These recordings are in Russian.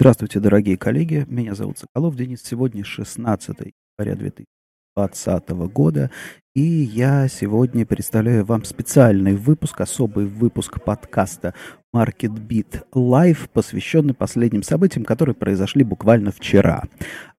Здравствуйте, дорогие коллеги. Меня зовут Соколов Денис. Сегодня 16 января 2020 года. И я сегодня представляю вам специальный выпуск, особый выпуск подкаста Market Beat Live, посвященный последним событиям, которые произошли буквально вчера.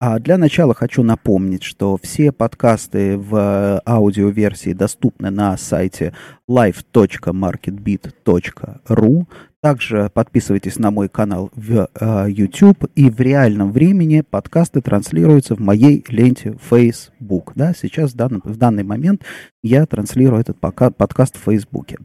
А для начала хочу напомнить, что все подкасты в аудиоверсии доступны на сайте live.marketbeat.ru. Также подписывайтесь на мой канал в э, YouTube, и в реальном времени подкасты транслируются в моей ленте Facebook. Да, сейчас в данный, в данный момент я транслирую этот пока, подкаст в Фейсбуке.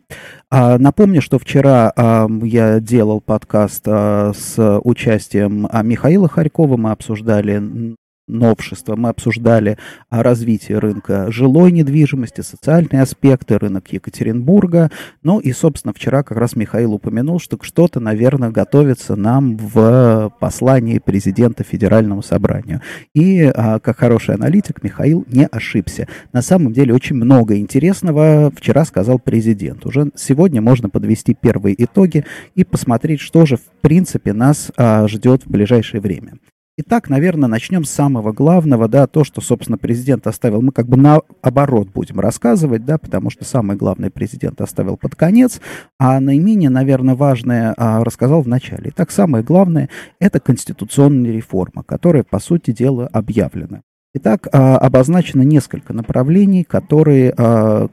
А, напомню, что вчера а, я делал подкаст а, с участием а, Михаила Харькова. Мы обсуждали новшества. Мы обсуждали развитие рынка жилой недвижимости, социальные аспекты, рынок Екатеринбурга. Ну и, собственно, вчера как раз Михаил упомянул, что что-то, наверное, готовится нам в послании президента Федеральному собранию. И, а, как хороший аналитик, Михаил не ошибся. На самом деле очень много интересного вчера сказал президент. Уже сегодня можно подвести первые итоги и посмотреть, что же, в принципе, нас а, ждет в ближайшее время. Итак, наверное, начнем с самого главного, да, то, что, собственно, президент оставил. Мы как бы наоборот будем рассказывать, да, потому что самое главное президент оставил под конец, а наименее, наверное, важное а, рассказал в начале. Итак, самое главное – это конституционная реформа, которая, по сути дела, объявлена. Итак, а, обозначено несколько направлений, которые, а,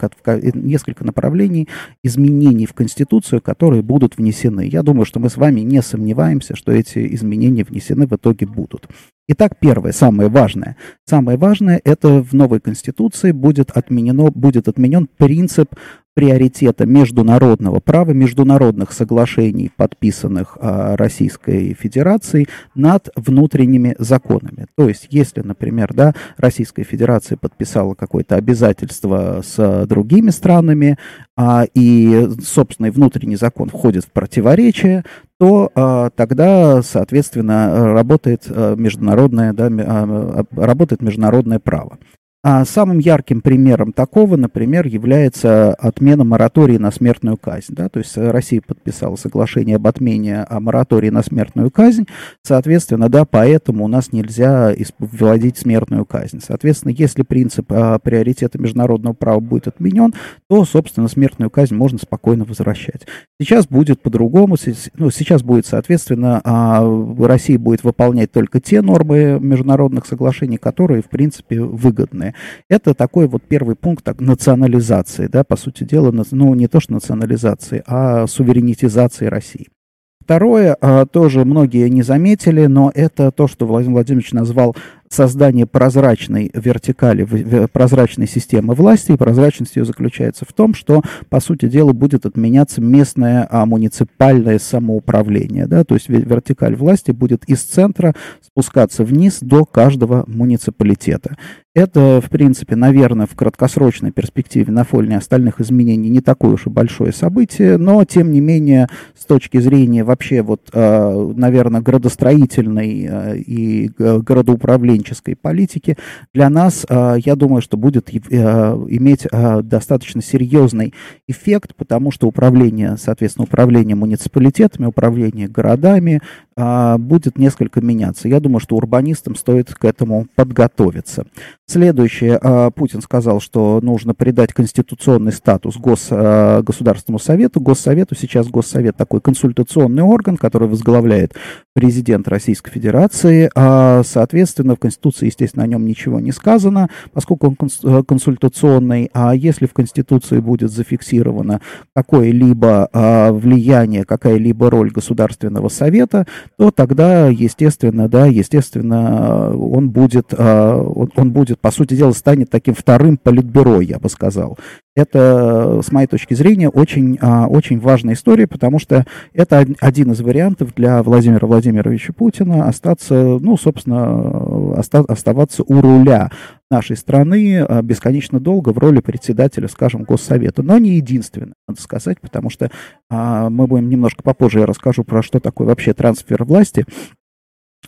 несколько направлений изменений в Конституцию, которые будут внесены. Я думаю, что мы с вами не сомневаемся, что эти изменения внесены в итоге будут. Итак, первое, самое важное. Самое важное, это в новой Конституции будет, отменено, будет отменен принцип приоритета международного права, международных соглашений, подписанных а, Российской Федерацией, над внутренними законами. То есть, если, например, да, Российская Федерация подписала какое-то обязательство с другими странами, а, и собственный внутренний закон входит в противоречие, то а, тогда, соответственно, работает а, международное, да, а, работает международное право. А самым ярким примером такого, например, является отмена моратории на смертную казнь. Да? То есть Россия подписала соглашение об отмене о моратории на смертную казнь. Соответственно, да, поэтому у нас нельзя вводить смертную казнь. Соответственно, если принцип а, приоритета международного права будет отменен, то, собственно, смертную казнь можно спокойно возвращать. Сейчас будет по-другому. Ну, сейчас будет, соответственно, а, Россия будет выполнять только те нормы международных соглашений, которые, в принципе, выгодны. Это такой вот первый пункт так, национализации, да, по сути дела, ну, не то что национализации, а суверенитизации России. Второе, а, тоже многие не заметили, но это то, что Владимир Владимирович назвал создание прозрачной вертикали, прозрачной системы власти, и прозрачность ее заключается в том, что, по сути дела, будет отменяться местное а, муниципальное самоуправление, да, то есть вертикаль власти будет из центра спускаться вниз до каждого муниципалитета. Это, в принципе, наверное, в краткосрочной перспективе на фоне остальных изменений не такое уж и большое событие, но, тем не менее, с точки зрения вообще, вот, а, наверное, градостроительной а, и градоуправления управленческой политики, для нас, а, я думаю, что будет а, иметь а, достаточно серьезный эффект, потому что управление, соответственно, управление муниципалитетами, управление городами будет несколько меняться. Я думаю, что урбанистам стоит к этому подготовиться. Следующее, Путин сказал, что нужно придать конституционный статус гос, Государственному Совету. Госсовету сейчас Госсовет такой консультационный орган, который возглавляет президент Российской Федерации. Соответственно, в Конституции, естественно, о нем ничего не сказано, поскольку он э, консультационный, а если в Конституции будет зафиксировано какое-либо а, влияние, какая-либо роль Государственного Совета, то тогда, естественно, да, естественно, он будет, он, он будет, по сути дела, станет таким вторым политбюро, я бы сказал. Это, с моей точки зрения, очень, а, очень важная история, потому что это один из вариантов для Владимира Владимировича Путина остаться, ну, собственно, оста оставаться у руля нашей страны а, бесконечно долго в роли председателя, скажем, Госсовета. Но не единственное, надо сказать, потому что а, мы будем немножко попозже, я расскажу про что такое вообще трансфер власти.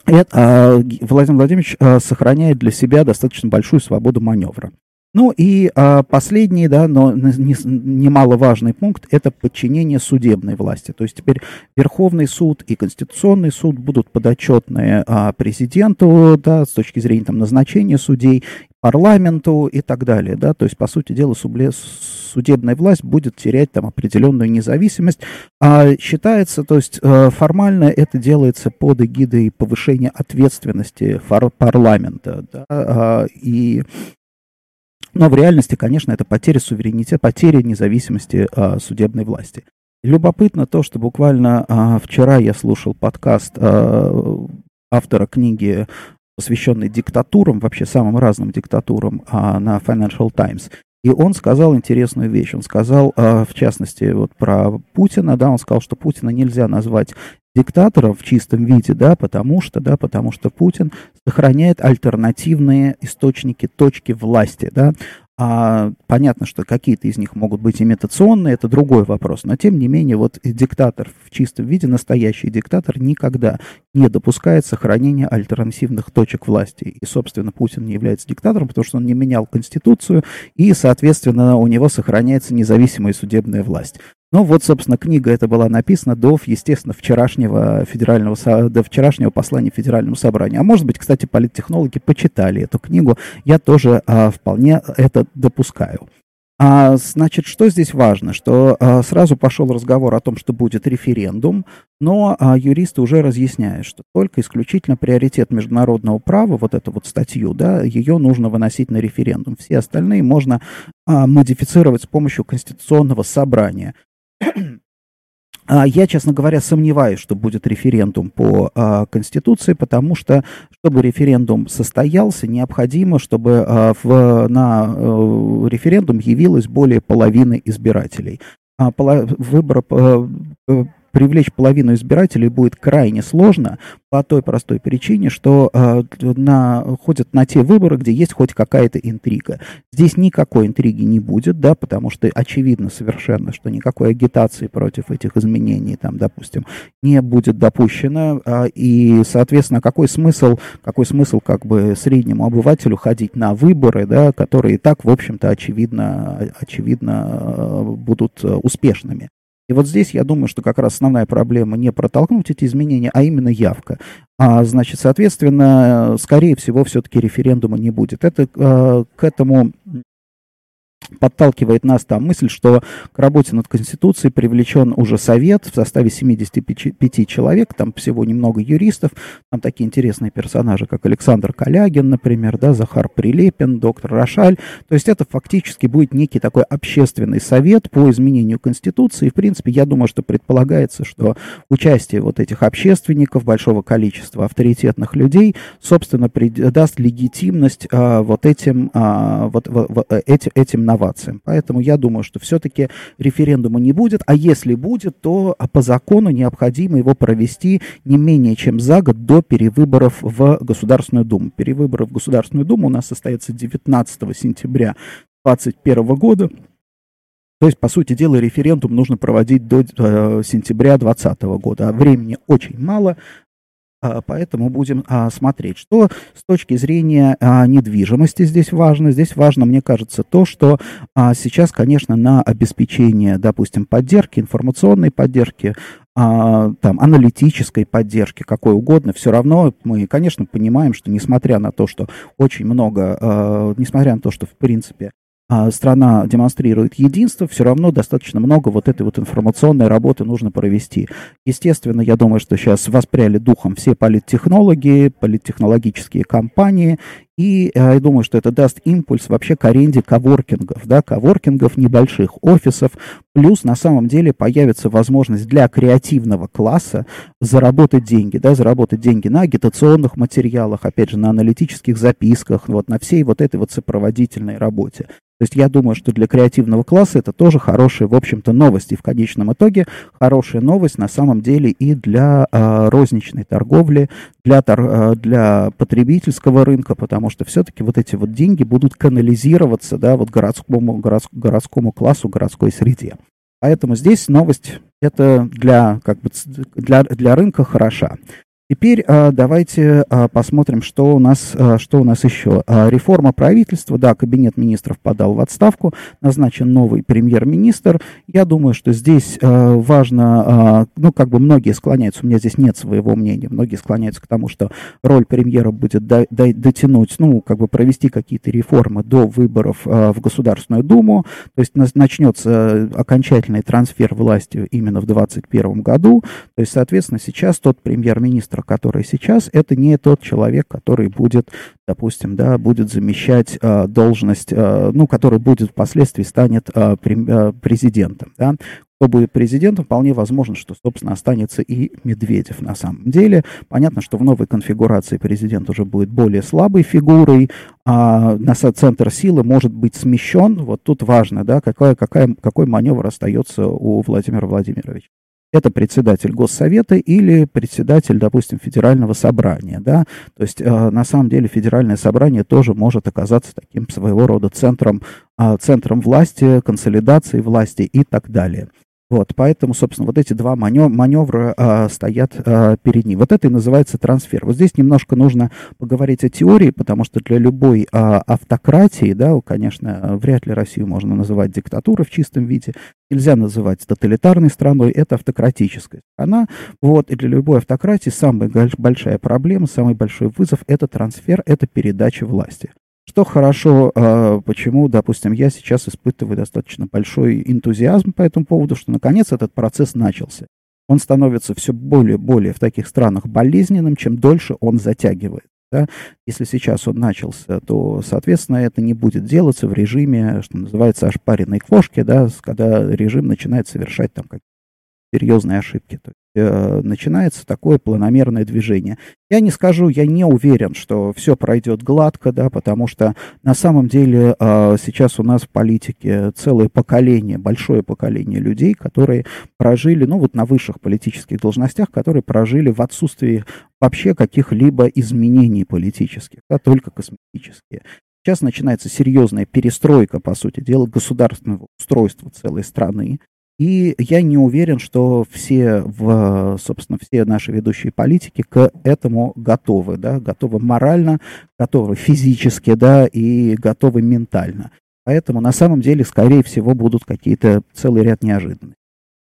Это, а, Владимир Владимирович сохраняет для себя достаточно большую свободу маневра. Ну и а, последний, да, но немаловажный пункт – это подчинение судебной власти. То есть теперь Верховный суд и Конституционный суд будут подотчетны а, президенту, да, с точки зрения там, назначения судей, парламенту и так далее, да, то есть, по сути дела, судебная власть будет терять там определенную независимость, а считается, то есть, э, формально это делается под эгидой повышения ответственности парламента, да, а, и но в реальности, конечно, это потеря суверенитета, потеря независимости а, судебной власти. Любопытно то, что буквально а, вчера я слушал подкаст а, автора книги посвященный диктатурам, вообще самым разным диктатурам а, на Financial Times. И он сказал интересную вещь. Он сказал, а, в частности, вот про Путина, да, он сказал, что Путина нельзя назвать диктатором в чистом виде, да, потому что, да, потому что Путин сохраняет альтернативные источники, точки власти, да. А, понятно, что какие-то из них могут быть имитационные, это другой вопрос. Но тем не менее, вот диктатор в чистом виде, настоящий диктатор, никогда не допускает сохранения альтернативных точек власти. И, собственно, Путин не является диктатором, потому что он не менял Конституцию, и, соответственно, у него сохраняется независимая судебная власть. Ну вот, собственно, книга эта была написана до, естественно, вчерашнего федерального, до вчерашнего послания Федеральному собранию. А может быть, кстати, политтехнологи почитали эту книгу. Я тоже а, вполне это допускаю. А, значит, что здесь важно? Что а, сразу пошел разговор о том, что будет референдум, но а, юристы уже разъясняют, что только исключительно приоритет международного права, вот эту вот статью, да, ее нужно выносить на референдум. Все остальные можно а, модифицировать с помощью конституционного собрания. А, я, честно говоря, сомневаюсь, что будет референдум по а, Конституции, потому что, чтобы референдум состоялся, необходимо, чтобы а, в, на а, референдум явилось более половины избирателей. А, выбор, а, привлечь половину избирателей будет крайне сложно по той простой причине, что э, на, ходят на те выборы, где есть хоть какая-то интрига. Здесь никакой интриги не будет, да, потому что очевидно совершенно, что никакой агитации против этих изменений, там, допустим, не будет допущено, э, и, соответственно, какой смысл, какой смысл как бы среднему обывателю ходить на выборы, да, которые и так, в общем-то, очевидно, очевидно э, будут успешными. И вот здесь я думаю, что как раз основная проблема не протолкнуть эти изменения, а именно явка. А, значит, соответственно, скорее всего, все-таки референдума не будет. Это э, к этому подталкивает нас там мысль, что к работе над Конституцией привлечен уже совет в составе 75 человек, там всего немного юристов, там такие интересные персонажи, как Александр Калягин, например, да, Захар Прилепин, доктор Рошаль. То есть это фактически будет некий такой общественный совет по изменению Конституции. И, в принципе, я думаю, что предполагается, что участие вот этих общественников, большого количества авторитетных людей, собственно, даст легитимность а, вот этим, а, вот, вот, этим, этим инновациям. Поэтому я думаю, что все-таки референдума не будет, а если будет, то по закону необходимо его провести не менее чем за год до перевыборов в Государственную Думу. Перевыборы в Государственную Думу у нас состоятся 19 сентября 2021 года. То есть, по сути дела, референдум нужно проводить до э, сентября 2020 года. А времени очень мало. А, поэтому будем а, смотреть, что с точки зрения а, недвижимости здесь важно. Здесь важно, мне кажется, то, что сейчас, конечно, на обеспечение, допустим, поддержки, информационной поддержки, там, аналитической поддержки, какой угодно, все равно мы, конечно, понимаем, что несмотря на то, что очень много, несмотря на то, что, в принципе, страна демонстрирует единство, все равно достаточно много вот этой вот информационной работы нужно провести. Естественно, я думаю, что сейчас воспряли духом все политтехнологи, политтехнологические компании, и э, я думаю, что это даст импульс вообще к аренде коворкингов, да, коворкингов, небольших офисов, плюс на самом деле появится возможность для креативного класса заработать деньги, да, заработать деньги на агитационных материалах, опять же, на аналитических записках, вот на всей вот этой вот сопроводительной работе. То есть я думаю, что для креативного класса это тоже хорошая, в общем-то, новость. И в конечном итоге хорошая новость на самом деле и для э, розничной торговли, для, тор, э, для потребительского рынка, потому что все-таки вот эти вот деньги будут канализироваться, да, вот городскому, городск, городскому классу, городской среде. Поэтому здесь новость это для, как бы, для, для рынка хороша. Теперь а, давайте а, посмотрим, что у нас, а, что у нас еще. Реформа правительства, да, кабинет министров подал в отставку, назначен новый премьер-министр. Я думаю, что здесь важно, ну, как бы многие склоняются, у меня здесь нет своего мнения, многие склоняются к тому, что роль премьера будет до, до, дотянуть, ну, как бы провести какие-то реформы до выборов в Государственную Думу, то есть начнется окончательный трансфер власти именно в 2021 году, то есть, соответственно, сейчас тот премьер-министр, который сейчас, это не тот человек, который будет, допустим, да, будет замещать э, должность, э, ну, который будет впоследствии станет э, президентом, да. Кто будет президентом, вполне возможно, что, собственно, останется и Медведев на самом деле. Понятно, что в новой конфигурации президент уже будет более слабой фигурой, а на центр силы может быть смещен. Вот тут важно, да, какая, какая, какой маневр остается у Владимира Владимировича это председатель Госсовета или председатель, допустим, Федерального собрания, да, то есть э, на самом деле Федеральное собрание тоже может оказаться таким своего рода центром, э, центром власти, консолидации власти и так далее. Вот, поэтому, собственно, вот эти два манев- маневра а, стоят а, перед ним. Вот это и называется трансфер. Вот здесь немножко нужно поговорить о теории, потому что для любой а, автократии, да, конечно, вряд ли Россию можно называть диктатурой в чистом виде, нельзя называть тоталитарной страной, это автократическая страна. Вот, и для любой автократии самая большая проблема, самый большой вызов – это трансфер, это передача власти. Что хорошо, а, почему, допустим, я сейчас испытываю достаточно большой энтузиазм по этому поводу, что наконец этот процесс начался. Он становится все более и более в таких странах болезненным, чем дольше он затягивает. Да? Если сейчас он начался, то, соответственно, это не будет делаться в режиме, что называется, ошпаренной кошки, да, когда режим начинает совершать там какие-то серьезные ошибки. То начинается такое планомерное движение. Я не скажу, я не уверен, что все пройдет гладко, да, потому что на самом деле э, сейчас у нас в политике целое поколение, большое поколение людей, которые прожили, ну вот на высших политических должностях, которые прожили в отсутствии вообще каких-либо изменений политических, да, только косметические. Сейчас начинается серьезная перестройка, по сути дела, государственного устройства целой страны. И я не уверен, что все, в, собственно, все наши ведущие политики к этому готовы, да, готовы морально, готовы физически, да, и готовы ментально. Поэтому на самом деле, скорее всего, будут какие-то целый ряд неожиданностей.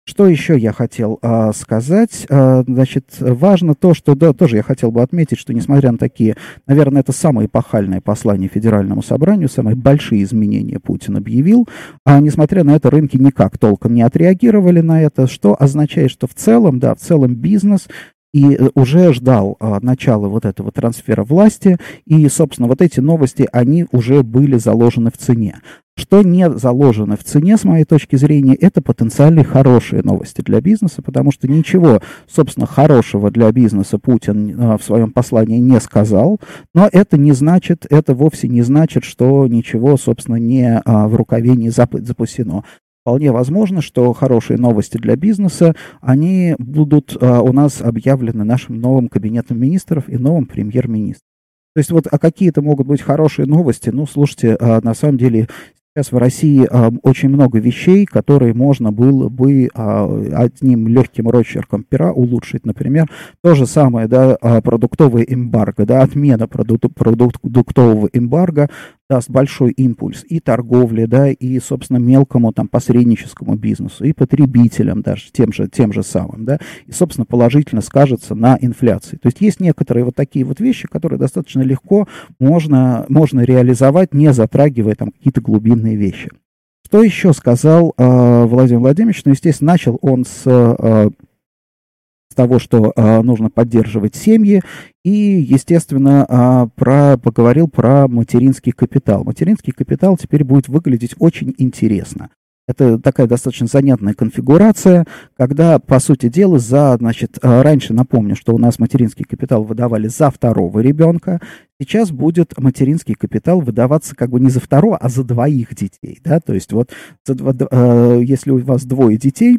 Что еще я хотел а, сказать? А, значит, важно то, что да, тоже я хотел бы отметить, что несмотря на такие, наверное, это самое эпохальное послание Федеральному собранию, самые большие изменения Путин объявил, а несмотря на это рынки никак толком не отреагировали на это, что означает, что в целом, да, в целом бизнес и э, уже ждал а, начала вот этого трансфера власти, и, собственно, вот эти новости, они уже были заложены в цене. Что не заложено в цене, с моей точки зрения, это потенциальные хорошие новости для бизнеса, потому что ничего, собственно, хорошего для бизнеса Путин а, в своем послании не сказал, но это не значит, это вовсе не значит, что ничего, собственно, не а, в рукаве не запасено. Вполне возможно, что хорошие новости для бизнеса, они будут а, у нас объявлены нашим новым кабинетом министров и новым премьер-министром. То есть вот, а какие это могут быть хорошие новости? Ну, слушайте, а, на самом деле Сейчас в России э, очень много вещей, которые можно было бы э, одним легким росчерком пера улучшить. Например, то же самое, да, продуктовое эмбарго, да, отмена продук продуктового эмбарго даст большой импульс и торговле, да, и, собственно, мелкому там посредническому бизнесу, и потребителям даже тем же, тем же самым, да, и, собственно, положительно скажется на инфляции. То есть есть некоторые вот такие вот вещи, которые достаточно легко можно, можно реализовать, не затрагивая там какие-то глубинные вещи. Что еще сказал э, Владимир Владимирович? Ну, естественно, начал он с э, того, что э, нужно поддерживать семьи, и, естественно, э, про, поговорил про материнский капитал. Материнский капитал теперь будет выглядеть очень интересно. Это такая достаточно занятная конфигурация, когда, по сути дела, за, значит, раньше, напомню, что у нас материнский капитал выдавали за второго ребенка, сейчас будет материнский капитал выдаваться как бы не за второго, а за двоих детей, да, то есть вот если у вас двое детей,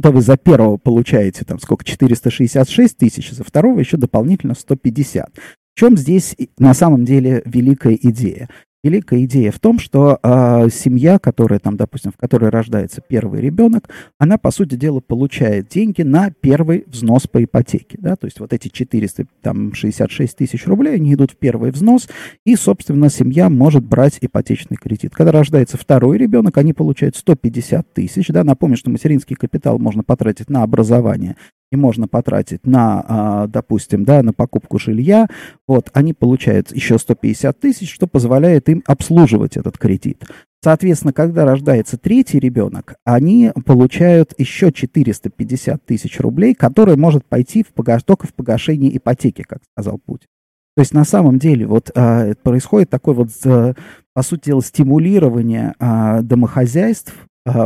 то вы за первого получаете там сколько, 466 тысяч, за второго еще дополнительно 150. В чем здесь на самом деле великая идея? Великая идея в том, что э, семья, которая там, допустим, в которой рождается первый ребенок, она, по сути дела, получает деньги на первый взнос по ипотеке. Да? То есть вот эти 466 тысяч рублей, они идут в первый взнос, и, собственно, семья может брать ипотечный кредит. Когда рождается второй ребенок, они получают 150 тысяч. Да? Напомню, что материнский капитал можно потратить на образование и можно потратить на, а, допустим, да, на покупку жилья, вот, они получают еще 150 тысяч, что позволяет им обслуживать этот кредит. Соответственно, когда рождается третий ребенок, они получают еще 450 тысяч рублей, которые может пойти в погаш... только в погашение ипотеки, как сказал Путин. То есть на самом деле вот а, происходит такое вот, а, по сути дела, стимулирование а, домохозяйств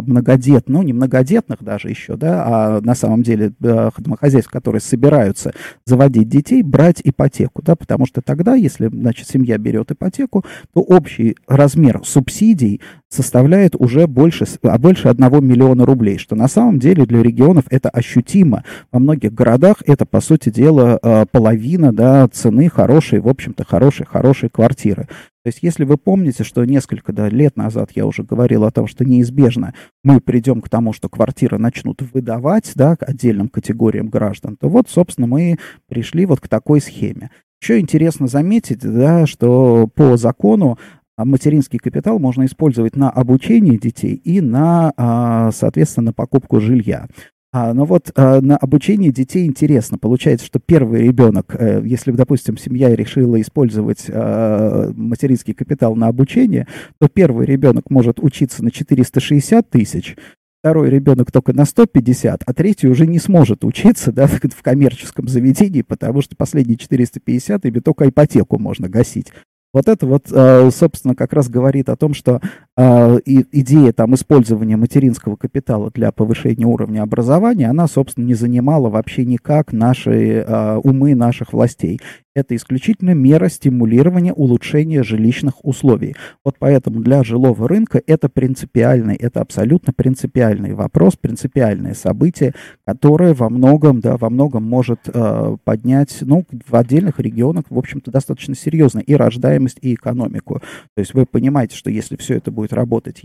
многодет, ну, не многодетных даже еще, да, а на самом деле домохозяйств, которые собираются заводить детей, брать ипотеку, да, потому что тогда, если, значит, семья берет ипотеку, то общий размер субсидий составляет уже больше, а больше 1 миллиона рублей, что на самом деле для регионов это ощутимо. Во многих городах это, по сути дела, а, половина, да, цены хорошей, в общем-то, хорошей, хорошей квартиры. То есть, если вы помните, что несколько да, лет назад я уже говорил о том, что неизбежно мы придем к тому, что квартиры начнут выдавать да, отдельным категориям граждан, то вот, собственно, мы пришли вот к такой схеме. Еще интересно заметить, да, что по закону а, материнский капитал можно использовать на обучение детей и на, а, соответственно, на покупку жилья. А, но вот а, на обучение детей интересно. Получается, что первый ребенок, а, если, допустим, семья решила использовать а, материнский капитал на обучение, то первый ребенок может учиться на 460 тысяч, второй ребенок только на 150, а третий уже не сможет учиться да, в коммерческом заведении, потому что последние 450 ими только ипотеку можно гасить. Вот это вот, э, собственно, как раз говорит о том, что э, идея там использования материнского капитала для повышения уровня образования, она, собственно, не занимала вообще никак наши э, умы наших властей. Это исключительно мера стимулирования улучшения жилищных условий. Вот поэтому для жилого рынка это принципиальный, это абсолютно принципиальный вопрос, принципиальное событие, которое во многом, да, во многом может э, поднять, ну, в отдельных регионах, в общем-то, достаточно серьезно и рождаемость, и экономику. То есть вы понимаете, что если все это будет работать,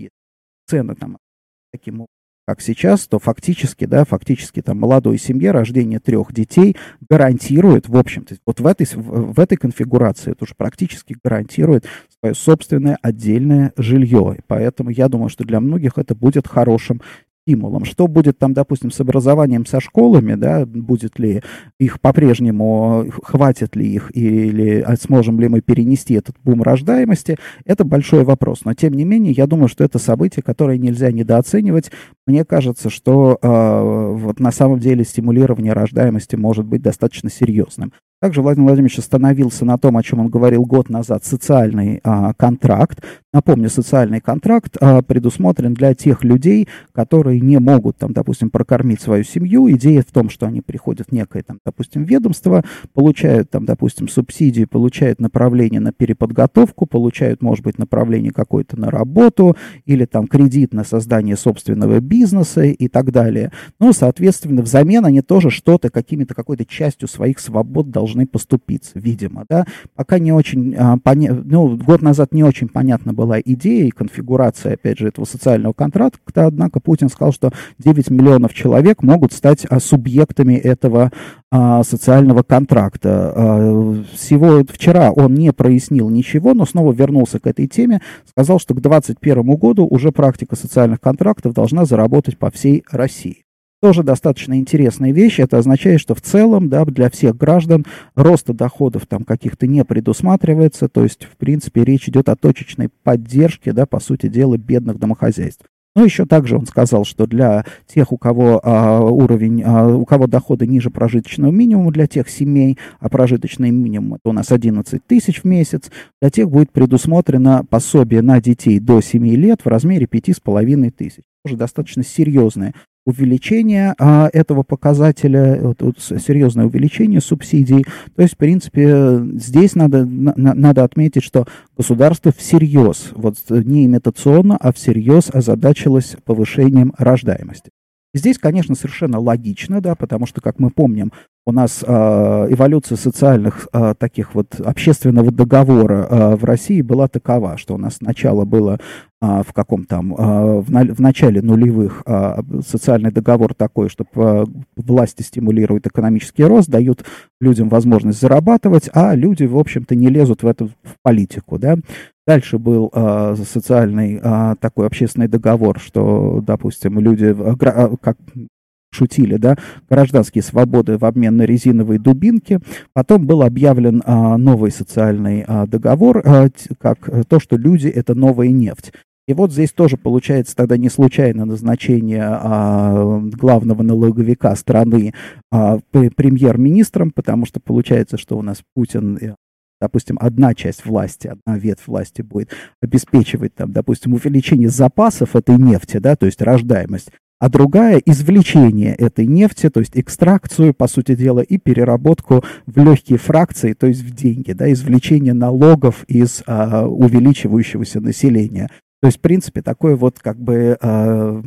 цены там таким образом как сейчас, то фактически, да, фактически там молодой семье рождение трех детей гарантирует, в общем-то, вот в этой, в этой конфигурации это уже практически гарантирует свое собственное отдельное жилье. Поэтому я думаю, что для многих это будет хорошим стимулом. Что будет там, допустим, с образованием, со школами, да, будет ли их по-прежнему, хватит ли их, или а сможем ли мы перенести этот бум рождаемости, это большой вопрос. Но, тем не менее, я думаю, что это событие, которое нельзя недооценивать. Мне кажется, что э, вот на самом деле стимулирование рождаемости может быть достаточно серьезным. Также Владимир Владимирович остановился на том, о чем он говорил год назад, социальный а, контракт. Напомню, социальный контракт а, предусмотрен для тех людей, которые не могут, там, допустим, прокормить свою семью. Идея в том, что они приходят в некое, там, допустим, ведомство, получают, там, допустим, субсидию, получают направление на переподготовку, получают, может быть, направление какое-то на работу или там кредит на создание собственного бизнеса и так далее. Ну, соответственно, взамен они тоже что-то, какими-то, какой-то частью своих свобод должны должны поступиться, видимо, да. Пока не очень, а, поня... ну, год назад не очень понятна была идея и конфигурация, опять же, этого социального контракта, однако Путин сказал, что 9 миллионов человек могут стать а, субъектами этого а, социального контракта. А, всего вчера он не прояснил ничего, но снова вернулся к этой теме, сказал, что к 2021 году уже практика социальных контрактов должна заработать по всей России. Тоже достаточно интересная вещь. Это означает, что в целом да, для всех граждан роста доходов там каких-то не предусматривается. То есть, в принципе, речь идет о точечной поддержке, да, по сути дела, бедных домохозяйств. Но еще также он сказал, что для тех, у кого а, уровень, а, у кого доходы ниже прожиточного минимума, для тех семей, а прожиточный минимум это у нас 11 тысяч в месяц, для тех будет предусмотрено пособие на детей до 7 лет в размере 5,5 тысяч. Тоже достаточно серьезное увеличение а, этого показателя, вот, вот, серьезное увеличение субсидий. То есть, в принципе, здесь надо, на, надо отметить, что государство всерьез, вот не имитационно, а всерьез озадачилось повышением рождаемости. Здесь, конечно, совершенно логично, да, потому что, как мы помним, у нас э, эволюция социальных э, таких вот общественного договора э, в России была такова, что у нас сначала было э, в каком там э, в, на, в начале нулевых э, социальный договор такой, что э, власти стимулируют экономический рост, дают людям возможность зарабатывать, а люди, в общем-то, не лезут в эту в политику, да. Дальше был э, социальный э, такой общественный договор, что, допустим, люди, э, как шутили, да, гражданские свободы в обмен на резиновые дубинки. Потом был объявлен а, новый социальный а, договор, а, как то, что люди — это новая нефть. И вот здесь тоже получается тогда не случайно назначение а, главного налоговика страны а, премьер-министром, потому что получается, что у нас Путин э, допустим, одна часть власти, одна ветвь власти будет обеспечивать, там, допустим, увеличение запасов этой нефти, да, то есть рождаемость, а другая извлечение этой нефти, то есть экстракцию, по сути дела, и переработку в легкие фракции, то есть в деньги, да, извлечение налогов из а, увеличивающегося населения. То есть, в принципе, такое вот как бы, а,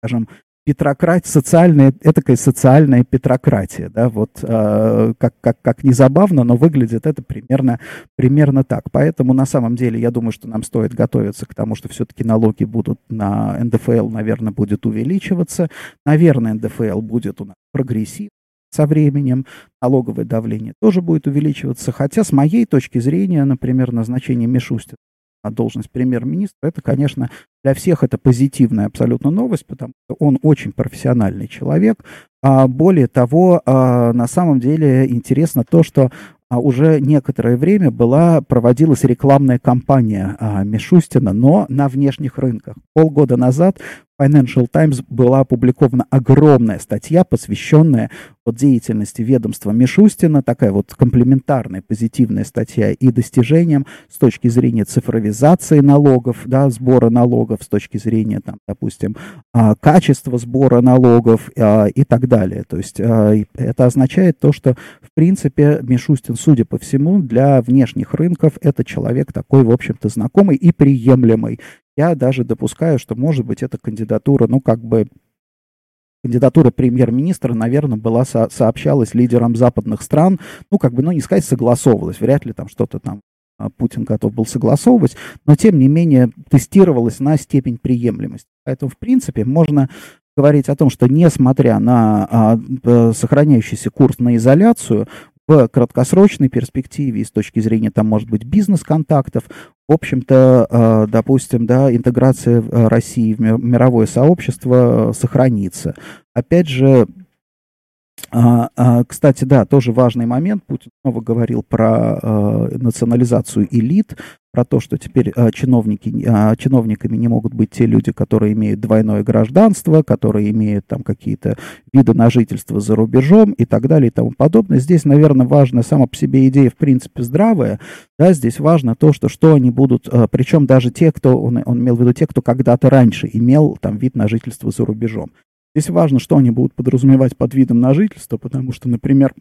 скажем, петрократия, социальная, этакая социальная петрократия, да, вот э, как, как, как не забавно, но выглядит это примерно, примерно так. Поэтому на самом деле я думаю, что нам стоит готовиться к тому, что все-таки налоги будут на НДФЛ, наверное, будет увеличиваться. Наверное, НДФЛ будет у нас прогрессив со временем, налоговое давление тоже будет увеличиваться. Хотя, с моей точки зрения, например, назначение Мишустина на должность премьер-министра, это, конечно, для всех это позитивная абсолютно новость, потому что он очень профессиональный человек. А более того, а, на самом деле интересно то, что а, уже некоторое время была, проводилась рекламная кампания а, Мишустина, но на внешних рынках. Полгода назад Financial Times была опубликована огромная статья, посвященная вот деятельности ведомства Мишустина, такая вот комплементарная, позитивная статья и достижениям с точки зрения цифровизации налогов, да, сбора налогов, с точки зрения, там, допустим, а, качества сбора налогов а, и так далее. То есть а, это означает то, что, в принципе, Мишустин, судя по всему, для внешних рынков это человек такой, в общем-то, знакомый и приемлемый. Я даже допускаю, что, может быть, эта кандидатура, ну, как бы кандидатура премьер-министра, наверное, была со сообщалась лидерам западных стран, ну, как бы, ну, не сказать, согласовывалась, вряд ли там что-то там а, Путин готов был согласовывать, но, тем не менее, тестировалась на степень приемлемости. Поэтому, в принципе, можно говорить о том, что несмотря на а, сохраняющийся курс на изоляцию, в краткосрочной перспективе и с точки зрения, там, может быть, бизнес-контактов, в общем-то, э, допустим, да, интеграция э, России в мировое сообщество сохранится. Опять же, кстати, да, тоже важный момент. Путин снова говорил про а, национализацию элит, про то, что теперь а, чиновники, а, чиновниками не могут быть те люди, которые имеют двойное гражданство, которые имеют там какие-то виды на жительство за рубежом и так далее и тому подобное. Здесь, наверное, важна сама по себе идея, в принципе, здравая. Да, здесь важно то, что, что они будут, а, причем даже те, кто, он, он имел в виду те, кто когда-то раньше имел там вид на жительство за рубежом. Здесь важно, что они будут подразумевать под видом на жительство, потому что, например,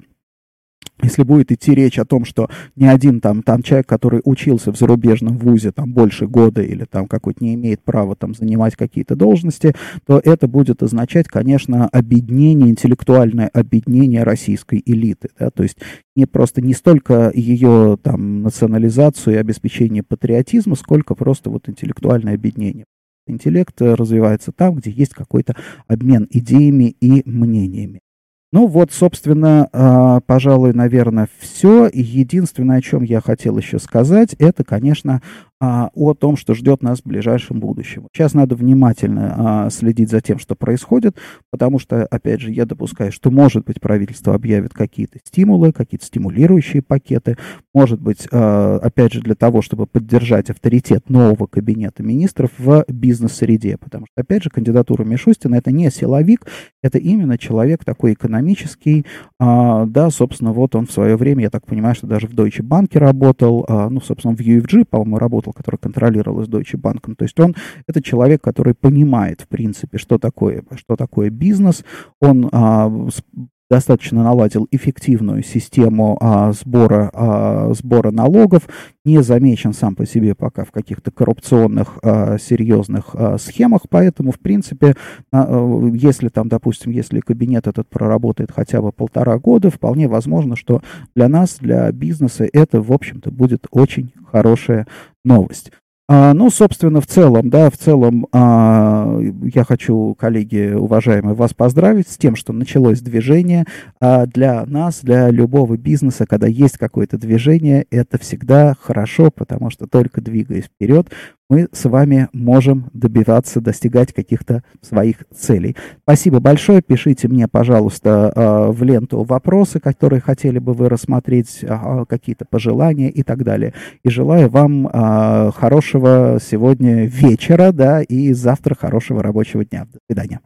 если будет идти речь о том, что ни один там, там человек, который учился в зарубежном вузе там больше года или там какой-то не имеет права там занимать какие-то должности, то это будет означать, конечно, объединение, интеллектуальное объединение российской элиты, да, то есть не просто не столько ее там национализацию и обеспечение патриотизма, сколько просто вот интеллектуальное объединение. Интеллект э, развивается там, где есть какой-то обмен идеями и мнениями. Ну вот, собственно, э, пожалуй, наверное, все. Единственное, о чем я хотел еще сказать, это, конечно, а, о том, что ждет нас в ближайшем будущем. Сейчас надо внимательно а, следить за тем, что происходит, потому что, опять же, я допускаю, что, может быть, правительство объявит какие-то стимулы, какие-то стимулирующие пакеты, может быть, а, опять же, для того, чтобы поддержать авторитет нового кабинета министров в бизнес-среде, потому что, опять же, кандидатура Мишустина это не силовик, это именно человек такой экономический, а, да, собственно, вот он в свое время, я так понимаю, что даже в Deutsche Bank работал, а, ну, собственно, в UFG, по-моему, работал Apple, который контролировалась Deutsche Bank. То есть он это человек, который понимает, в принципе, что такое, что такое бизнес. Он а, достаточно наладил эффективную систему а, сбора, а, сбора налогов, не замечен сам по себе пока в каких-то коррупционных а, серьезных а, схемах, поэтому, в принципе, а, если там, допустим, если кабинет этот проработает хотя бы полтора года, вполне возможно, что для нас, для бизнеса это, в общем-то, будет очень хорошая новость. А, ну, собственно, в целом, да, в целом а, я хочу, коллеги, уважаемые, вас поздравить с тем, что началось движение. А для нас, для любого бизнеса, когда есть какое-то движение, это всегда хорошо, потому что только двигаясь вперед, мы с вами можем добиваться, достигать каких-то своих целей. Спасибо большое. Пишите мне, пожалуйста, а, в ленту вопросы, которые хотели бы вы рассмотреть, а, какие-то пожелания и так далее. И желаю вам а, хорошего сегодня вечера, да, и завтра хорошего рабочего дня. До свидания.